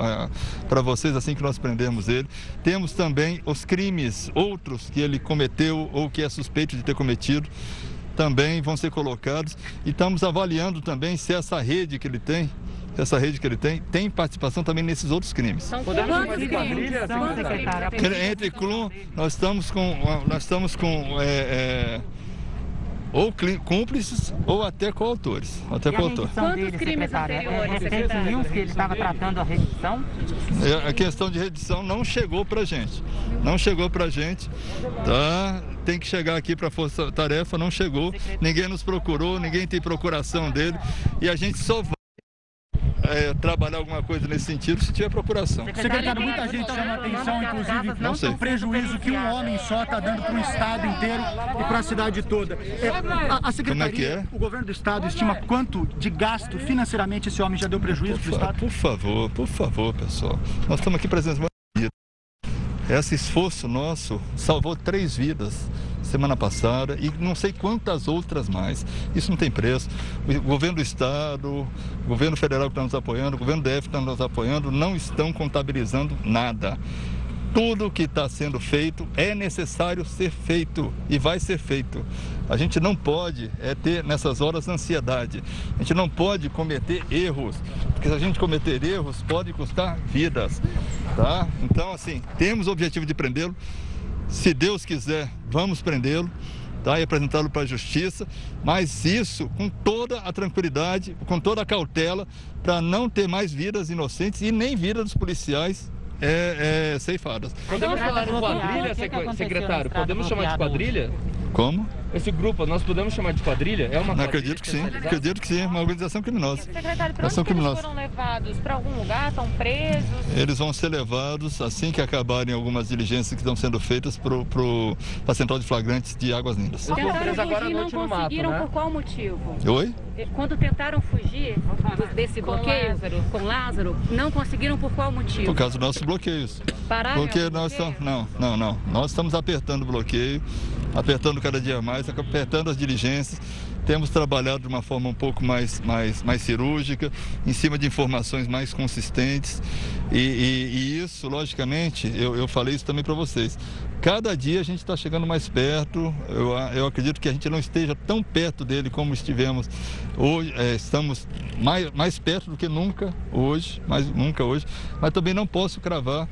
para vocês assim que nós prendermos ele. Temos também os crimes, outros que ele cometeu ou que é suspeito de ter cometido também vão ser colocados e estamos avaliando também se essa rede que ele tem, essa rede que ele tem, tem participação também nesses outros crimes. São quantos crimes? Entre Clun, nós estamos com, nós estamos com é, é, ou cúmplices ou até coautores. Até coautor. Quantos crimes anteriores? Você presumiu que ele estava tratando a redição? É, a questão de redição não chegou para gente. Não chegou para gente. Tá? Tem que chegar aqui para a Força Tarefa, não chegou. Ninguém nos procurou, ninguém tem procuração dele. E a gente só vai é, trabalhar alguma coisa nesse sentido se tiver procuração. Secretário, muita gente chama atenção, inclusive, não sei. o prejuízo que um homem só está dando para o Estado inteiro e para a cidade toda. É, a, a Secretaria, Como é que é? o governo do Estado estima quanto de gasto financeiramente esse homem já deu prejuízo para o Estado? Por favor, por favor, pessoal. Nós estamos aqui presentes esse esforço nosso salvou três vidas semana passada e não sei quantas outras mais. Isso não tem preço. O governo do Estado, o governo federal que está nos apoiando, o governo DF que está nos apoiando, não estão contabilizando nada tudo que está sendo feito é necessário ser feito e vai ser feito. A gente não pode é, ter nessas horas ansiedade. A gente não pode cometer erros, porque se a gente cometer erros pode custar vidas, tá? Então assim temos o objetivo de prendê-lo. Se Deus quiser, vamos prendê-lo. Tá, e apresentá-lo para a justiça, mas isso com toda a tranquilidade, com toda a cautela, para não ter mais vidas inocentes e nem vidas dos policiais é, é, ceifadas. Podemos falar em quadrilha, secretário? Podemos chamar de quadrilha? Como? Esse grupo, nós podemos chamar de quadrilha? É uma Não, acredito que sim, acredito que sim, é uma organização criminosa. Secretário, para onde eles foram levados? Para algum lugar? Estão presos? Eles vão ser levados assim que acabarem algumas diligências que estão sendo feitas para a Central de Flagrantes de Águas Lindas. Tentaram fugir, agora não conseguiram mato, né? por qual motivo? Oi? Quando tentaram fugir desse bloqueio com Lázaro. com Lázaro, não conseguiram por qual motivo? Por causa dos nossos bloqueios. Pararam Porque nós estamos, não, não, não. Nós estamos apertando o bloqueio, apertando cada dia mais, apertando as diligências. Temos trabalhado de uma forma um pouco mais, mais, mais cirúrgica, em cima de informações mais consistentes. E, e, e isso, logicamente, eu, eu falei isso também para vocês. Cada dia a gente está chegando mais perto. Eu, eu acredito que a gente não esteja tão perto dele como estivemos hoje. É, estamos mais, mais perto do que nunca hoje, mais nunca hoje. Mas também não posso cravar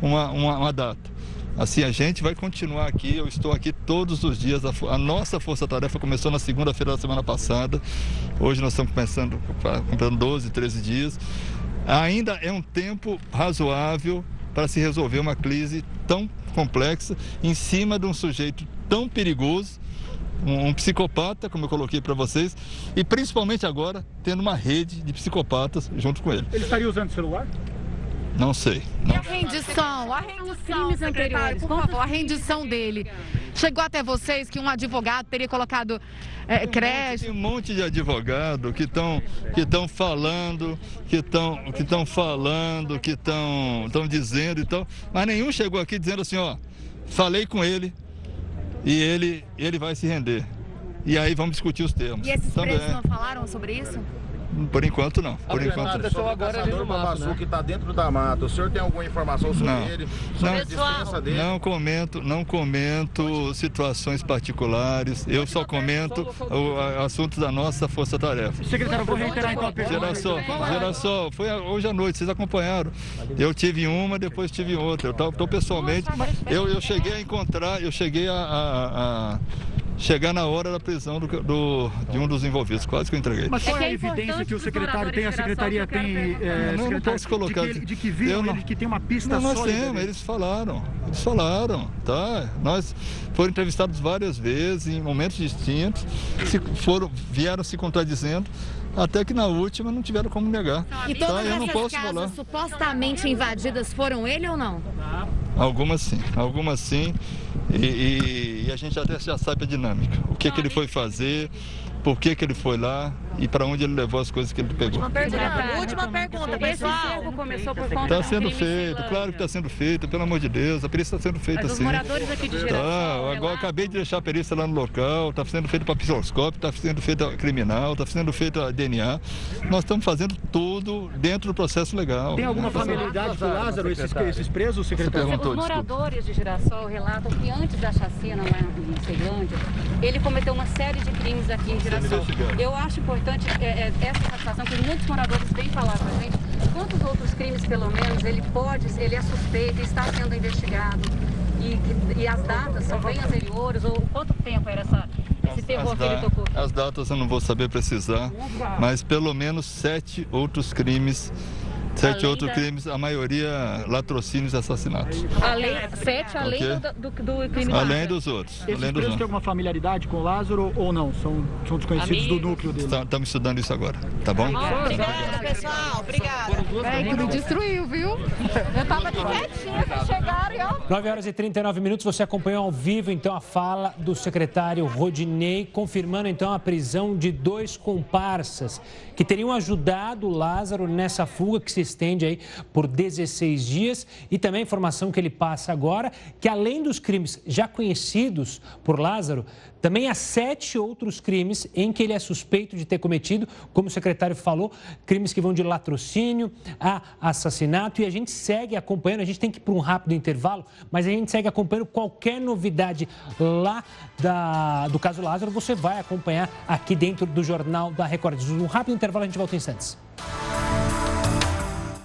uma, uma, uma data. Assim, a gente vai continuar aqui, eu estou aqui todos os dias. A, a nossa força-tarefa começou na segunda-feira da semana passada. Hoje nós estamos começando, comprando 12, 13 dias. Ainda é um tempo razoável para se resolver uma crise tão complexa em cima de um sujeito tão perigoso, um, um psicopata, como eu coloquei para vocês, e principalmente agora tendo uma rede de psicopatas junto com ele. Ele estaria usando celular? Não sei. Não. E a rendição, a rendição, crimes anteriores, por favor, a rendição dele. Chegou até vocês que um advogado teria colocado é, creche. Tem um monte de advogado que estão que estão falando, que estão que estão falando, que estão estão dizendo e tal, mas nenhum chegou aqui dizendo assim, ó, falei com ele e ele ele vai se render. E aí vamos discutir os termos. E esses Também. presos não falaram sobre isso? Por enquanto não. Por enquanto não. agora ali no mato, né? que está dentro da mata. O senhor tem alguma informação sobre não. ele? Sobre não, a dispensa dele? Não comento, não comento situações particulares. Eu só comento o assunto da nossa força-tarefa. Secretário, vou reiterar então a pergunta. Geração, geração, foi hoje à noite, vocês acompanharam. Eu tive uma, depois tive outra. Eu estou pessoalmente, eu, eu cheguei a encontrar, eu cheguei a, a, a chegar na hora da prisão do, do, de um dos envolvidos. Quase que eu entreguei. Mas qual é a evidência que o secretário tem, a secretaria tem, é, não, não posso colocar. De que, de que viram não, ele, que tem uma pista não, nós sólida? temos, eles falaram, eles falaram, tá? Nós foram entrevistados várias vezes, em momentos distintos, se foram, vieram se contradizendo, até que na última não tiveram como negar. E tá? todas eu não essas posso casas falar. supostamente invadidas foram ele ou não? Algumas sim, algumas sim. E, e, e, a gente até já sabe a dinâmica. O que, que ele foi fazer, por que, que ele foi lá e para onde ele levou as coisas que ele pegou. Última pergunta, última pergunta pessoal. começou por conta Está sendo feito, claro que está sendo feito, pelo amor de Deus. A perícia está sendo feita Mas sim. Os moradores aqui de Girassol, tá, agora acabei de deixar a perícia lá no local, está sendo feito para psicoscópio, está sendo feito criminal, está sendo feito a DNA. Nós estamos fazendo tudo dentro do processo legal. Tem alguma familiaridade com Lázaro, esses, esses presos, secretário? Os moradores de Girassol relatam que antes da chacina lá em Ceilândia, ele cometeu uma série de crimes aqui em Girassol. Eu acho importante é, é, essa satisfação que muitos moradores vêm falar com a gente. Quantos outros crimes, pelo menos, ele pode, ele é suspeito, está sendo investigado? E, e as datas são bem anteriores? Ou quanto tempo era essa, esse terror que ele tocou. As datas eu não vou saber precisar, mas pelo menos sete outros crimes Sete além outros da... crimes, a maioria latrocínios e assassinatos. Além, sete, além okay. do, do, do, crime Além dos outros. Esses além dos presos têm alguma familiaridade com o Lázaro ou não? São, são desconhecidos Amigos. do núcleo dele? Estamos estudando isso agora, tá bom? Obrigada, pessoal. Obrigada. Peraí que me destruiu, viu? Eu tava aqui quietinha, vocês chegaram e ó... 9 horas e 39 minutos, você acompanhou ao vivo, então, a fala do secretário Rodinei, confirmando, então, a prisão de dois comparsas que teriam ajudado o Lázaro nessa fuga que se estende aí por 16 dias. E também a informação que ele passa agora, que além dos crimes já conhecidos por Lázaro, também há sete outros crimes em que ele é suspeito de ter cometido, como o secretário falou, crimes que vão de latrocínio a assassinato. E a gente segue acompanhando, a gente tem que ir para um rápido intervalo, mas a gente segue acompanhando qualquer novidade lá da, do caso Lázaro, você vai acompanhar aqui dentro do Jornal da Record. Um rápido intervalo, a gente volta em instantes.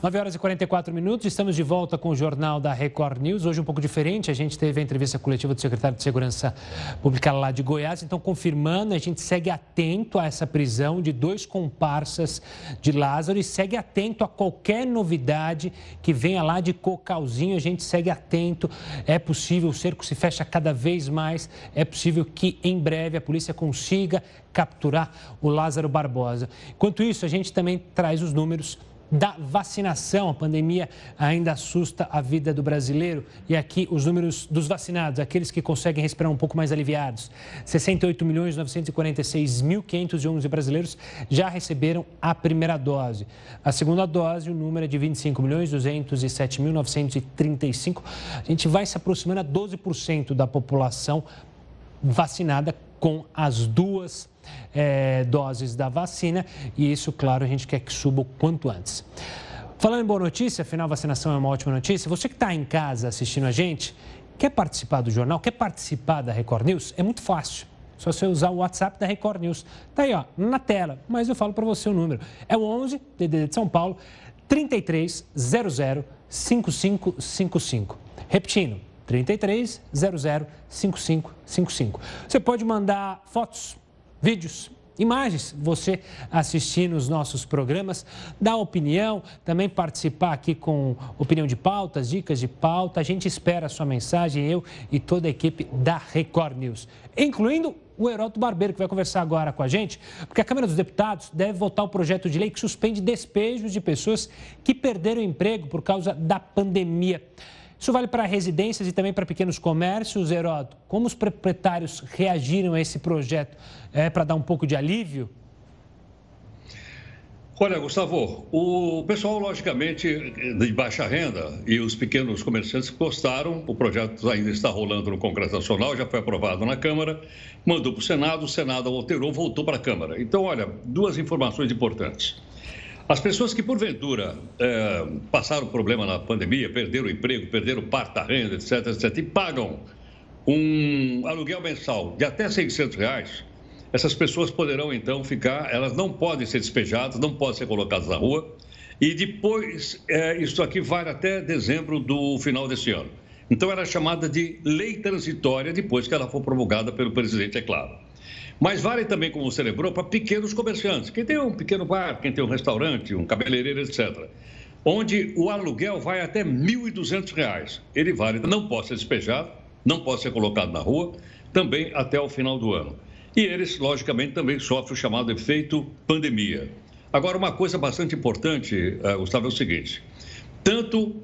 9 horas e 44 minutos, estamos de volta com o Jornal da Record News. Hoje um pouco diferente, a gente teve a entrevista coletiva do secretário de Segurança Pública lá de Goiás, então confirmando, a gente segue atento a essa prisão de dois comparsas de Lázaro e segue atento a qualquer novidade que venha lá de Cocalzinho, a gente segue atento. É possível, o cerco se fecha cada vez mais, é possível que em breve a polícia consiga capturar o Lázaro Barbosa. Enquanto isso, a gente também traz os números da vacinação. A pandemia ainda assusta a vida do brasileiro. E aqui os números dos vacinados, aqueles que conseguem respirar um pouco mais aliviados. 68 milhões 946 mil 511 brasileiros já receberam a primeira dose. A segunda dose, o número é de 25 milhões 207 mil 935. A gente vai se aproximando a 12% da população vacinada com as duas é, doses da vacina e isso, claro, a gente quer que suba o quanto antes. Falando em boa notícia, afinal, vacinação é uma ótima notícia. Você que está em casa assistindo a gente, quer participar do jornal, quer participar da Record News? É muito fácil. Só você usar o WhatsApp da Record News. Está aí, ó, na tela, mas eu falo para você o número. É o 11 DDD de São Paulo 3300 5555. Repetindo, 3300 5555. Você pode mandar fotos vídeos, imagens, você assistir nos nossos programas, dar opinião, também participar aqui com opinião de pautas, dicas de pauta. A gente espera a sua mensagem, eu e toda a equipe da Record News, incluindo o Heródoto Barbeiro, que vai conversar agora com a gente, porque a Câmara dos Deputados deve votar o projeto de lei que suspende despejos de pessoas que perderam emprego por causa da pandemia. Isso vale para residências e também para pequenos comércios, Heródoto. Como os proprietários reagiram a esse projeto? É para dar um pouco de alívio? Olha, Gustavo, o pessoal, logicamente, de baixa renda e os pequenos comerciantes gostaram. O projeto ainda está rolando no Congresso Nacional, já foi aprovado na Câmara, mandou para o Senado, o Senado alterou, voltou para a Câmara. Então, olha, duas informações importantes. As pessoas que, porventura, é, passaram problema na pandemia, perderam o emprego, perderam parte da renda, etc., etc., e pagam um aluguel mensal de até 600 reais, essas pessoas poderão, então, ficar, elas não podem ser despejadas, não podem ser colocadas na rua, e depois, é, isso aqui vai até dezembro do final desse ano. Então, era chamada de lei transitória, depois que ela for promulgada pelo presidente, é claro. Mas vale também, como você lembrou, para pequenos comerciantes. Quem tem um pequeno bar, quem tem um restaurante, um cabeleireiro, etc. Onde o aluguel vai até R$ 1.200. Ele vale, não pode ser despejado, não pode ser colocado na rua, também até o final do ano. E eles, logicamente, também sofrem o chamado efeito pandemia. Agora, uma coisa bastante importante, uh, Gustavo, é o seguinte: tanto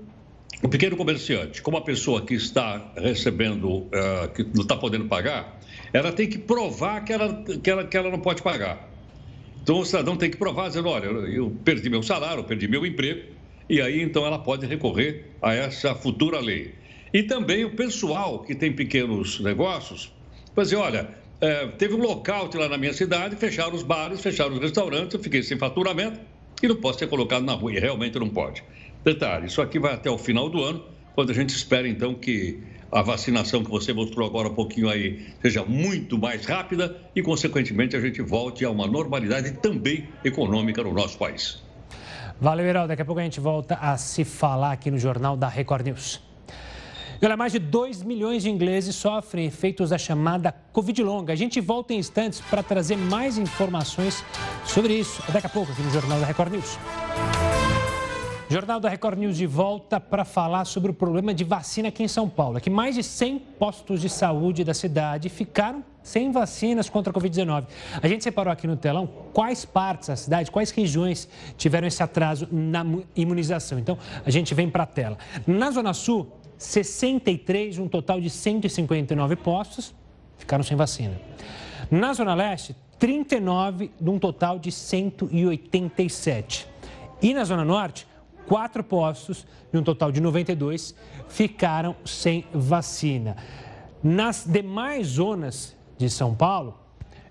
o pequeno comerciante como a pessoa que está recebendo, uh, que não está podendo pagar, ela tem que provar que ela, que ela, que ela não pode pagar. Então o cidadão tem que provar, dizendo, olha, eu perdi meu salário, eu perdi meu emprego, e aí então ela pode recorrer a essa futura lei. E também o pessoal que tem pequenos negócios, dizer, olha, é, teve um lockout lá na minha cidade, fecharam os bares, fecharam os restaurantes, eu fiquei sem faturamento e não posso ser colocado na rua, e realmente não pode. Detalhe, isso aqui vai até o final do ano, quando a gente espera então que a vacinação que você mostrou agora um pouquinho aí seja muito mais rápida e, consequentemente, a gente volte a uma normalidade também econômica no nosso país. Valeu, Heral. Daqui a pouco a gente volta a se falar aqui no Jornal da Record News. Olha, mais de 2 milhões de ingleses sofrem efeitos da chamada Covid longa. A gente volta em instantes para trazer mais informações sobre isso. Daqui a pouco aqui no Jornal da Record News. Jornal da Record News de volta para falar sobre o problema de vacina aqui em São Paulo. É que mais de 100 postos de saúde da cidade ficaram sem vacinas contra a Covid-19. A gente separou aqui no telão quais partes da cidade, quais regiões tiveram esse atraso na imunização. Então, a gente vem para a tela. Na Zona Sul, 63, um total de 159 postos ficaram sem vacina. Na Zona Leste, 39, de um total de 187. E na Zona Norte, quatro postos, de um total de 92, ficaram sem vacina. Nas demais zonas de São Paulo,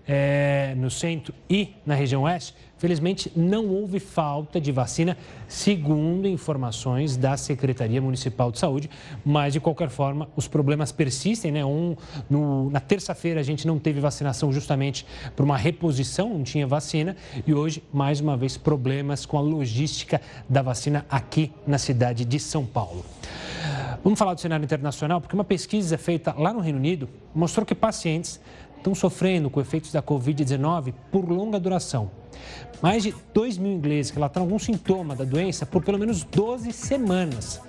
é, no centro e na região oeste, felizmente não houve falta de vacina, segundo informações da Secretaria Municipal de Saúde, mas de qualquer forma os problemas persistem. Né? Um, no, na terça-feira a gente não teve vacinação justamente por uma reposição, não tinha vacina, e hoje, mais uma vez, problemas com a logística da vacina aqui na cidade de São Paulo. Vamos falar do cenário internacional, porque uma pesquisa feita lá no Reino Unido mostrou que pacientes estão sofrendo com efeitos da Covid-19 por longa duração. Mais de 2 mil ingleses relataram algum sintoma da doença por pelo menos 12 semanas.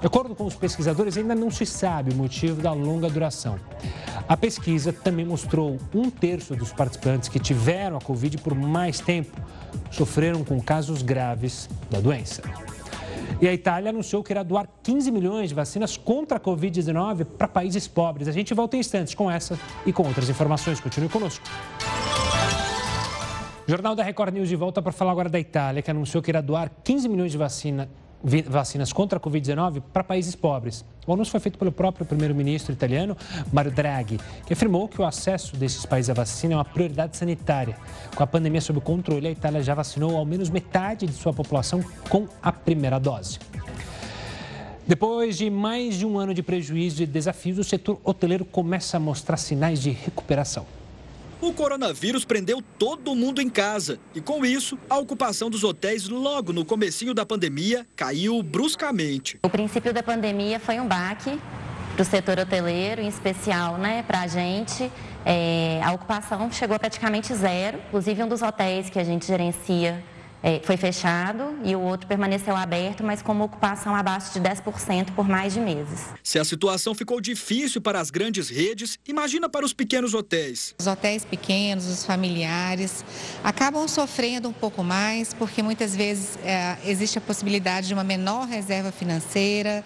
De acordo com os pesquisadores, ainda não se sabe o motivo da longa duração. A pesquisa também mostrou um terço dos participantes que tiveram a Covid por mais tempo sofreram com casos graves da doença. E a Itália anunciou que irá doar 15 milhões de vacinas contra a Covid-19 para países pobres. A gente volta em instantes com essa e com outras informações. Continue conosco. Jornal da Record News de volta para falar agora da Itália, que anunciou que irá doar 15 milhões de vacina vacinas contra a Covid-19 para países pobres. O anúncio foi feito pelo próprio primeiro-ministro italiano, Mario Draghi, que afirmou que o acesso desses países à vacina é uma prioridade sanitária. Com a pandemia sob controle, a Itália já vacinou ao menos metade de sua população com a primeira dose. Depois de mais de um ano de prejuízo e desafios, o setor hoteleiro começa a mostrar sinais de recuperação. O coronavírus prendeu todo mundo em casa e com isso, a ocupação dos hotéis logo no comecinho da pandemia caiu bruscamente. O princípio da pandemia foi um baque para o setor hoteleiro, em especial né, para a gente. É, a ocupação chegou a praticamente zero, inclusive um dos hotéis que a gente gerencia é, foi fechado e o outro permaneceu aberto, mas com uma ocupação abaixo de 10% por mais de meses. Se a situação ficou difícil para as grandes redes, imagina para os pequenos hotéis. Os hotéis pequenos, os familiares, acabam sofrendo um pouco mais, porque muitas vezes é, existe a possibilidade de uma menor reserva financeira.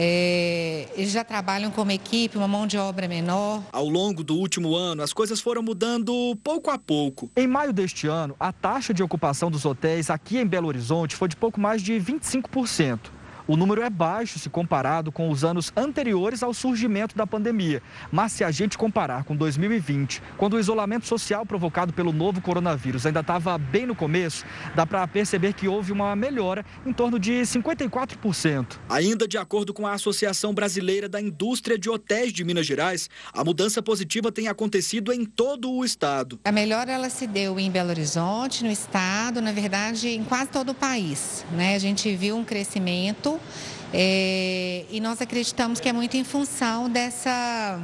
É, eles já trabalham como equipe, uma mão de obra menor. Ao longo do último ano, as coisas foram mudando pouco a pouco. Em maio deste ano, a taxa de ocupação dos hotéis aqui em Belo Horizonte foi de pouco mais de 25%. O número é baixo se comparado com os anos anteriores ao surgimento da pandemia. Mas se a gente comparar com 2020, quando o isolamento social provocado pelo novo coronavírus ainda estava bem no começo, dá para perceber que houve uma melhora em torno de 54%. Ainda de acordo com a Associação Brasileira da Indústria de Hotéis de Minas Gerais, a mudança positiva tem acontecido em todo o estado. A melhora ela se deu em Belo Horizonte, no estado, na verdade, em quase todo o país. Né? A gente viu um crescimento é, e nós acreditamos que é muito em função dessa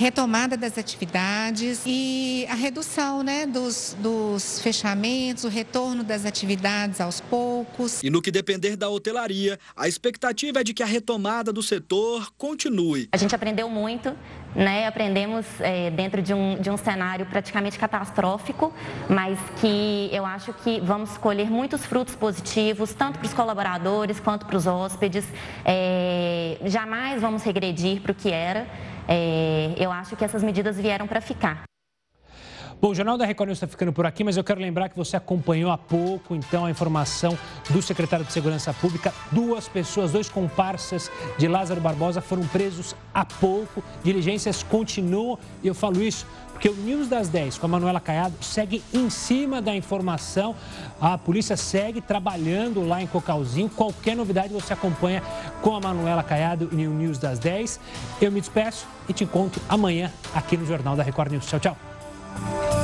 retomada das atividades e a redução né, dos, dos fechamentos, o retorno das atividades aos poucos. E no que depender da hotelaria, a expectativa é de que a retomada do setor continue. A gente aprendeu muito, né? aprendemos é, dentro de um, de um cenário praticamente catastrófico, mas que eu acho que vamos colher muitos frutos positivos, tanto para os colaboradores quanto para os hóspedes. É, jamais vamos regredir para o que era. É, eu acho que essas medidas vieram para ficar. Bom, o Jornal da Record News está ficando por aqui, mas eu quero lembrar que você acompanhou há pouco, então, a informação do secretário de Segurança Pública. Duas pessoas, dois comparsas de Lázaro Barbosa foram presos há pouco. Diligências continuam e eu falo isso porque o News das 10 com a Manuela Caiado segue em cima da informação. A polícia segue trabalhando lá em Cocalzinho. Qualquer novidade você acompanha com a Manuela Caiado e o News das 10. Eu me despeço e te encontro amanhã aqui no Jornal da Record News. Tchau, tchau. oh